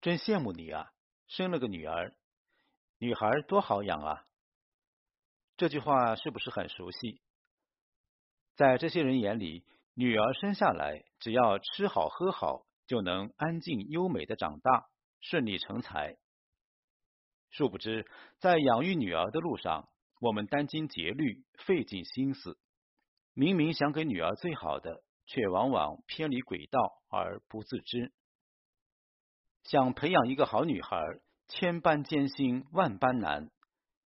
真羡慕你啊，生了个女儿，女孩多好养啊。这句话是不是很熟悉？在这些人眼里，女儿生下来只要吃好喝好，就能安静优美的长大，顺利成才。殊不知，在养育女儿的路上，我们殚精竭虑，费尽心思，明明想给女儿最好的，却往往偏离轨道而不自知。想培养一个好女孩，千般艰辛，万般难；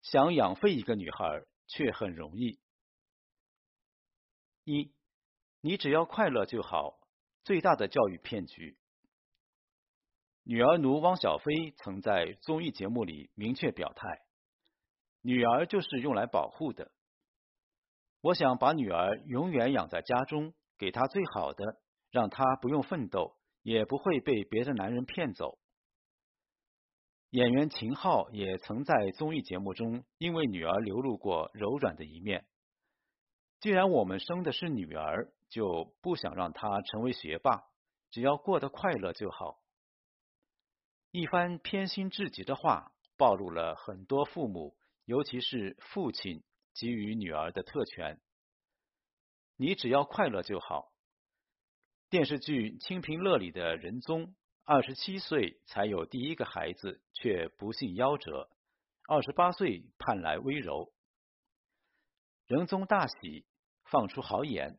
想养废一个女孩，却很容易。一，你只要快乐就好。最大的教育骗局。女儿奴汪小菲曾在综艺节目里明确表态：“女儿就是用来保护的。我想把女儿永远养在家中，给她最好的，让她不用奋斗，也不会被别的男人骗走。”演员秦昊也曾在综艺节目中因为女儿流露过柔软的一面。既然我们生的是女儿，就不想让她成为学霸，只要过得快乐就好。一番偏心至极的话，暴露了很多父母，尤其是父亲给予女儿的特权。你只要快乐就好。电视剧《清平乐》里的仁宗，二十七岁才有第一个孩子，却不幸夭折，二十八岁盼来温柔。仁宗大喜。放出豪言，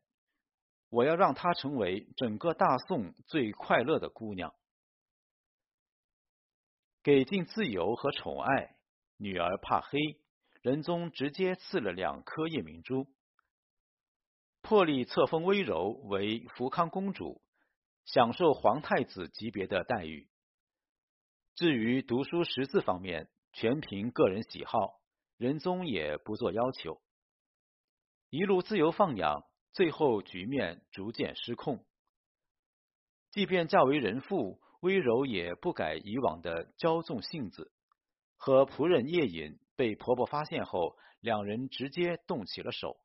我要让她成为整个大宋最快乐的姑娘。给尽自由和宠爱，女儿怕黑，仁宗直接赐了两颗夜明珠。破例册封温柔为福康公主，享受皇太子级别的待遇。至于读书识字方面，全凭个人喜好，仁宗也不做要求。一路自由放养，最后局面逐渐失控。即便嫁为人妇，温柔也不改以往的骄纵性子。和仆人叶隐，被婆婆发现后，两人直接动起了手。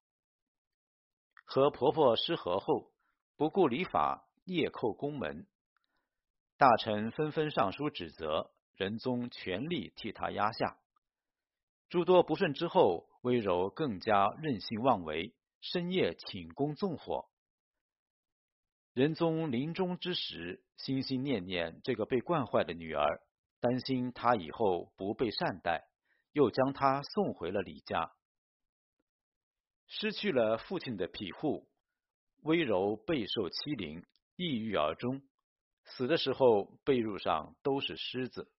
和婆婆失和后，不顾礼法，夜叩宫门。大臣纷纷上书指责，仁宗全力替他压下。诸多不顺之后。温柔更加任性妄为，深夜寝宫纵火。仁宗临终之时，心心念念这个被惯坏的女儿，担心她以后不被善待，又将她送回了李家。失去了父亲的庇护，温柔备受欺凌，抑郁而终。死的时候，被褥上都是虱子。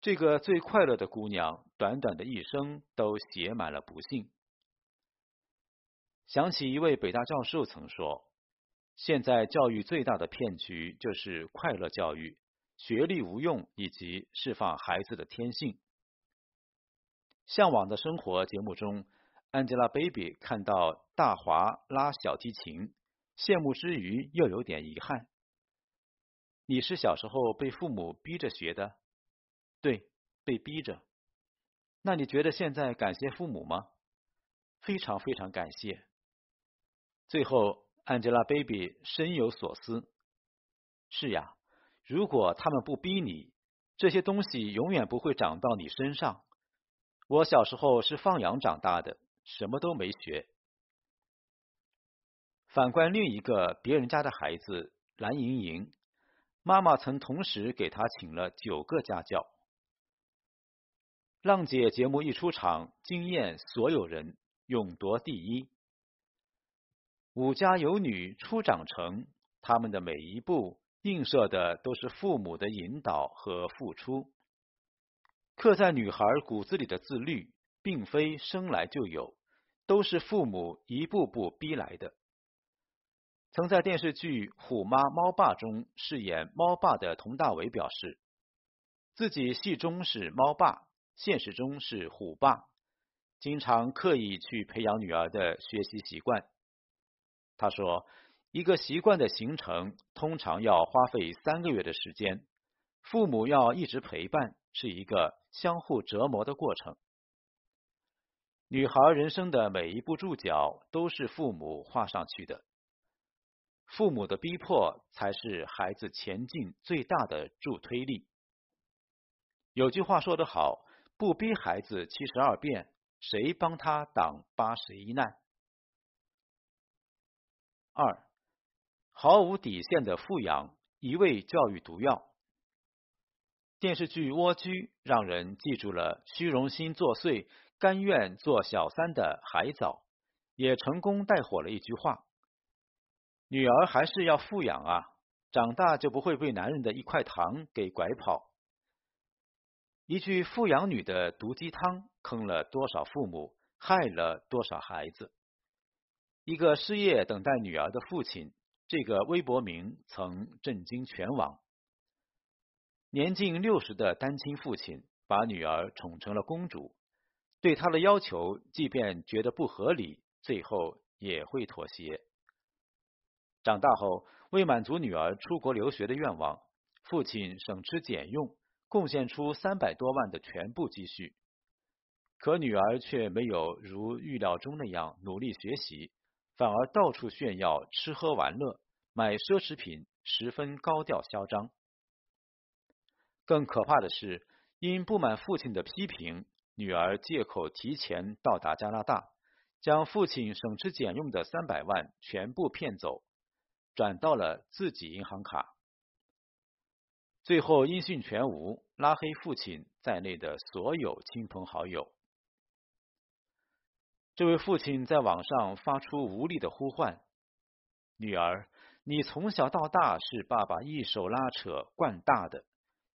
这个最快乐的姑娘，短短的一生都写满了不幸。想起一位北大教授曾说：“现在教育最大的骗局就是快乐教育，学历无用，以及释放孩子的天性。”向往的生活节目中，Angelababy 看到大华拉小提琴，羡慕之余又有点遗憾。你是小时候被父母逼着学的？对，被逼着。那你觉得现在感谢父母吗？非常非常感谢。最后，Angelababy 深有所思。是呀，如果他们不逼你，这些东西永远不会长到你身上。我小时候是放羊长大的，什么都没学。反观另一个别人家的孩子蓝莹莹，妈妈曾同时给她请了九个家教。浪姐节目一出场，惊艳所有人，勇夺第一。五家有女初长成，他们的每一步映射的都是父母的引导和付出。刻在女孩骨子里的自律，并非生来就有，都是父母一步步逼来的。曾在电视剧《虎妈猫爸》中饰演猫爸的佟大为表示，自己戏中是猫爸。现实中是虎爸，经常刻意去培养女儿的学习习惯。他说，一个习惯的形成通常要花费三个月的时间，父母要一直陪伴，是一个相互折磨的过程。女孩人生的每一步注脚都是父母画上去的，父母的逼迫才是孩子前进最大的助推力。有句话说得好：“不逼孩子七十二变，谁帮他挡八十一难？”二，毫无底线的富养，一味教育毒药。电视剧《蜗居》让人记住了虚荣心作祟、甘愿做小三的海藻，也成功带火了一句话：“女儿还是要富养啊，长大就不会被男人的一块糖给拐跑。”一句富养女的毒鸡汤，坑了多少父母，害了多少孩子。一个失业等待女儿的父亲，这个微博名曾震惊全网。年近六十的单亲父亲把女儿宠成了公主，对他的要求，即便觉得不合理，最后也会妥协。长大后，为满足女儿出国留学的愿望，父亲省吃俭用，贡献出三百多万的全部积蓄。可女儿却没有如预料中那样努力学习，反而到处炫耀吃喝玩乐，买奢侈品，十分高调嚣张。更可怕的是，因不满父亲的批评，女儿借口提前到达加拿大，将父亲省吃俭用的三百万全部骗走，转到了自己银行卡，最后音讯全无，拉黑父亲在内的所有亲朋好友。这位父亲在网上发出无力的呼唤：“女儿，你从小到大是爸爸一手拉扯惯大的。”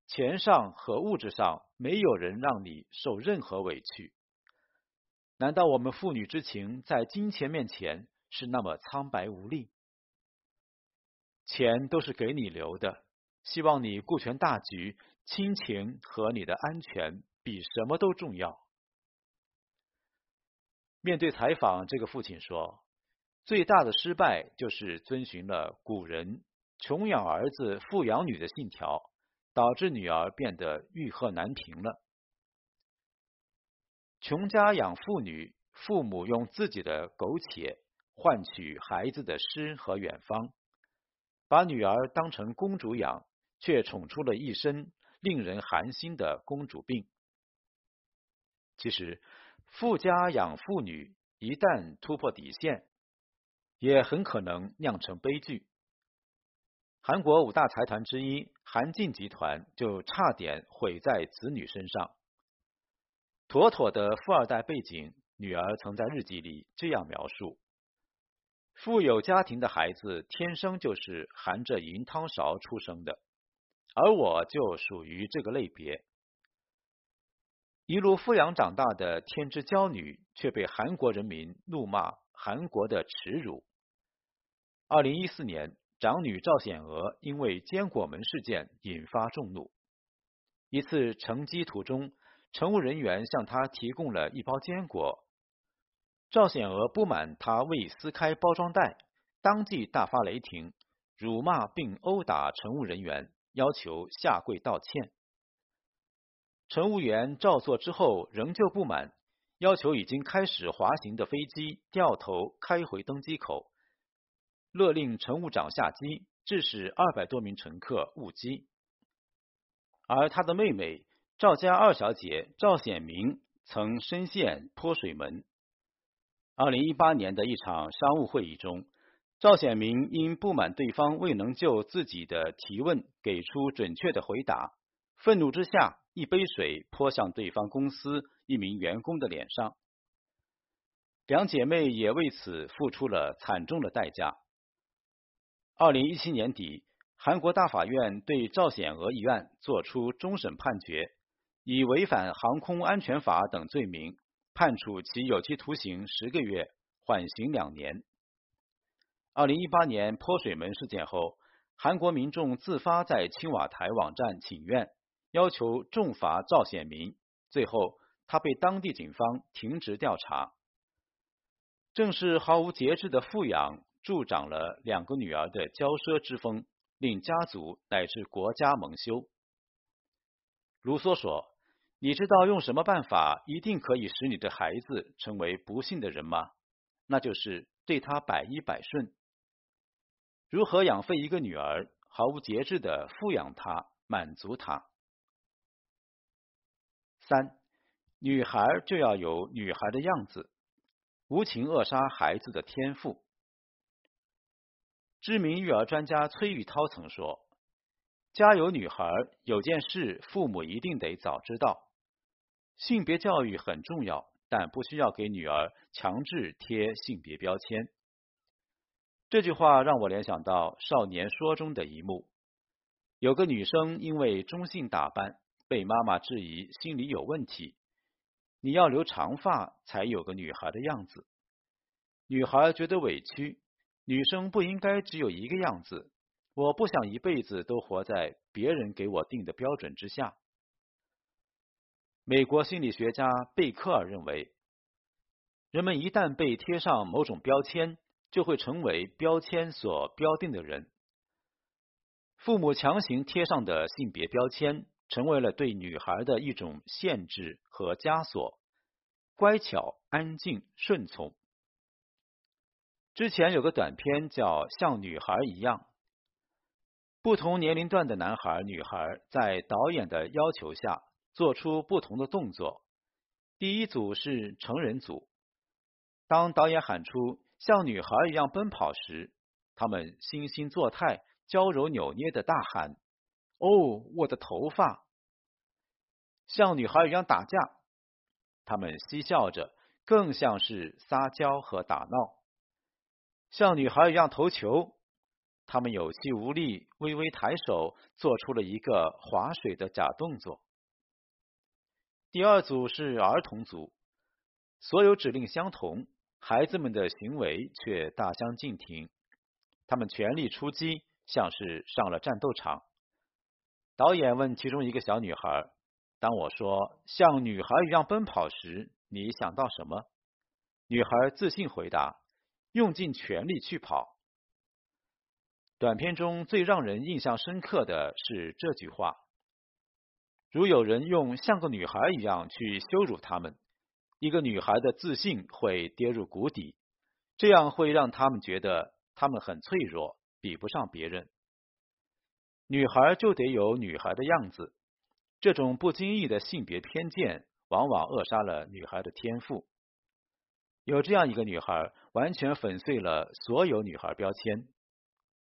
钱上和物质上，没有人让你受任何委屈。难道我们父女之情在金钱面前是那么苍白无力？钱都是给你留的，希望你顾全大局，亲情和你的安全比什么都重要。面对采访，这个父亲说：“最大的失败就是遵循了古人‘穷养儿子，富养女’的信条。”导致女儿变得欲壑难平了。穷家养妇女，父母用自己的苟且换取孩子的诗和远方，把女儿当成公主养，却宠出了一身令人寒心的公主病。其实，富家养妇女一旦突破底线，也很可能酿成悲剧。韩国五大财团之一韩进集团就差点毁在子女身上。妥妥的富二代背景，女儿曾在日记里这样描述：富有家庭的孩子天生就是含着银汤勺出生的，而我就属于这个类别。一路富养长大的天之娇女，却被韩国人民怒骂韩国的耻辱。二零一四年。长女赵显娥因为坚果门事件引发众怒。一次乘机途中，乘务人员向她提供了一包坚果，赵显娥不满他未撕开包装袋，当即大发雷霆，辱骂并殴打乘务人员，要求下跪道歉。乘务员照做之后仍旧不满，要求已经开始滑行的飞机掉头开回登机口。勒令乘务长下机，致使二百多名乘客误机。而他的妹妹赵家二小姐赵显明曾深陷泼水门。二零一八年的一场商务会议中，赵显明因不满对方未能就自己的提问给出准确的回答，愤怒之下一杯水泼向对方公司一名员工的脸上。两姐妹也为此付出了惨重的代价。二零一七年底，韩国大法院对赵显娥一案作出终审判决，以违反航空安全法等罪名，判处其有期徒刑十个月，缓刑两年。二零一八年泼水门事件后，韩国民众自发在青瓦台网站请愿，要求重罚赵显明，最后他被当地警方停职调查。正是毫无节制的富养。助长了两个女儿的骄奢之风，令家族乃至国家蒙羞。卢梭说：“你知道用什么办法一定可以使你的孩子成为不幸的人吗？那就是对他百依百顺。”如何养废一个女儿，毫无节制的富养她，满足她。三，女孩就要有女孩的样子，无情扼杀孩子的天赋。知名育儿专家崔玉涛曾说：“家有女孩，有件事父母一定得早知道，性别教育很重要，但不需要给女儿强制贴性别标签。”这句话让我联想到《少年说》中的一幕：有个女生因为中性打扮，被妈妈质疑心理有问题。你要留长发才有个女孩的样子。女孩觉得委屈，女生不应该只有一个样子。我不想一辈子都活在别人给我定的标准之下。美国心理学家贝克尔认为，人们一旦被贴上某种标签，就会成为标签所标定的人。父母强行贴上的性别标签，成为了对女孩的一种限制和枷锁。乖巧、安静、顺从。之前有个短片叫《像女孩一样》，不同年龄段的男孩、女孩在导演的要求下做出不同的动作。第一组是成人组，当导演喊出。像女孩一样奔跑时，他们惺惺作态、娇柔扭捏的大喊：“哦，我的头发！”像女孩一样打架，他们嬉笑着，更像是撒娇和打闹。像女孩一样投球，他们有气无力，微微抬手，做出了一个划水的假动作。第二组是儿童组，所有指令相同。孩子们的行为却大相径庭，他们全力出击，像是上了战斗场。导演问其中一个小女孩：“当我说像女孩一样奔跑时，你想到什么？”女孩自信回答：“用尽全力去跑。”短片中最让人印象深刻的是这句话：“如有人用像个女孩一样去羞辱他们。”一个女孩的自信会跌入谷底，这样会让他们觉得他们很脆弱，比不上别人。女孩就得有女孩的样子，这种不经意的性别偏见，往往扼杀了女孩的天赋。有这样一个女孩，完全粉碎了所有女孩标签。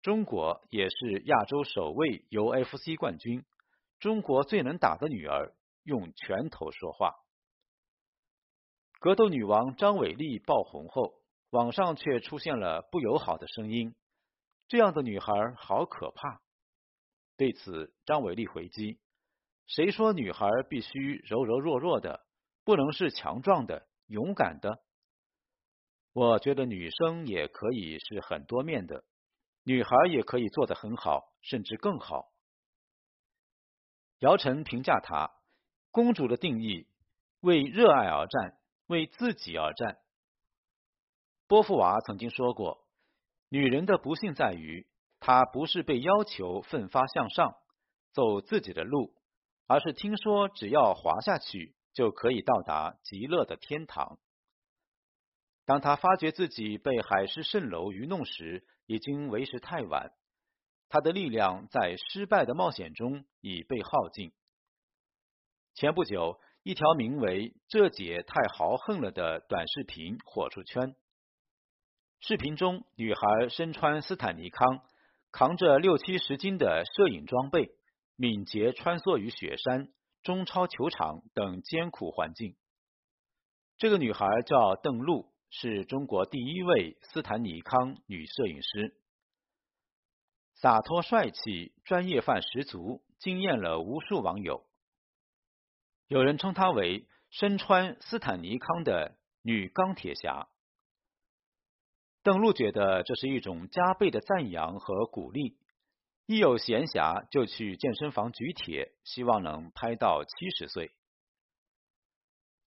中国也是亚洲首位 UFC 冠军，中国最能打的女儿，用拳头说话。格斗女王张伟丽爆红后，网上却出现了不友好的声音：“这样的女孩好可怕。”对此，张伟丽回击：“谁说女孩必须柔柔弱弱的，不能是强壮的、勇敢的？我觉得女生也可以是很多面的，女孩也可以做得很好，甚至更好。”姚晨评价她：“公主的定义，为热爱而战。”为自己而战。波伏娃曾经说过：“女人的不幸在于，她不是被要求奋发向上，走自己的路，而是听说只要滑下去，就可以到达极乐的天堂。当他发觉自己被海市蜃楼愚弄时，已经为时太晚。他的力量在失败的冒险中已被耗尽。前不久。一条名为“这姐太豪横了”的短视频火出圈。视频中，女孩身穿斯坦尼康，扛着六七十斤的摄影装备，敏捷穿梭于雪山、中超球场等艰苦环境。这个女孩叫邓璐，是中国第一位斯坦尼康女摄影师。洒脱帅气、专业范十足，惊艳了无数网友。有人称她为身穿斯坦尼康的女钢铁侠。邓璐觉得这是一种加倍的赞扬和鼓励，一有闲暇就去健身房举铁，希望能拍到七十岁。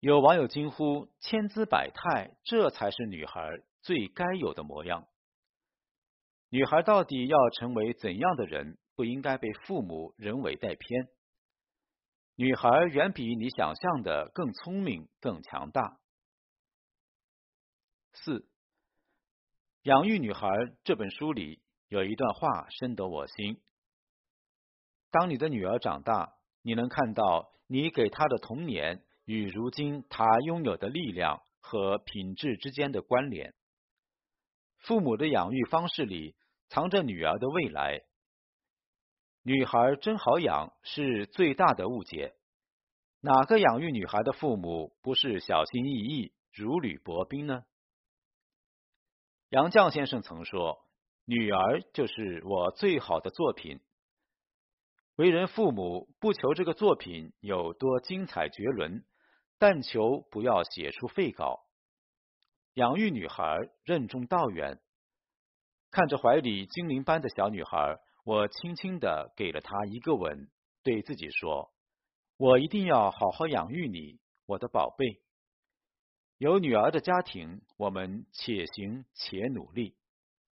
有网友惊呼：“千姿百态，这才是女孩最该有的模样。”女孩到底要成为怎样的人？不应该被父母人为带偏。女孩远比你想象的更聪明、更强大。四，《养育女孩》这本书里有一段话深得我心：当你的女儿长大，你能看到你给她的童年与如今她拥有的力量和品质之间的关联。父母的养育方式里藏着女儿的未来。女孩真好养是最大的误解。哪个养育女孩的父母不是小心翼翼、如履薄冰呢？杨绛先生曾说：“女儿就是我最好的作品。”为人父母不求这个作品有多精彩绝伦，但求不要写出废稿。养育女孩任重道远。看着怀里精灵般的小女孩，我轻轻的给了她一个吻，对自己说。我一定要好好养育你，我的宝贝。有女儿的家庭，我们且行且努力。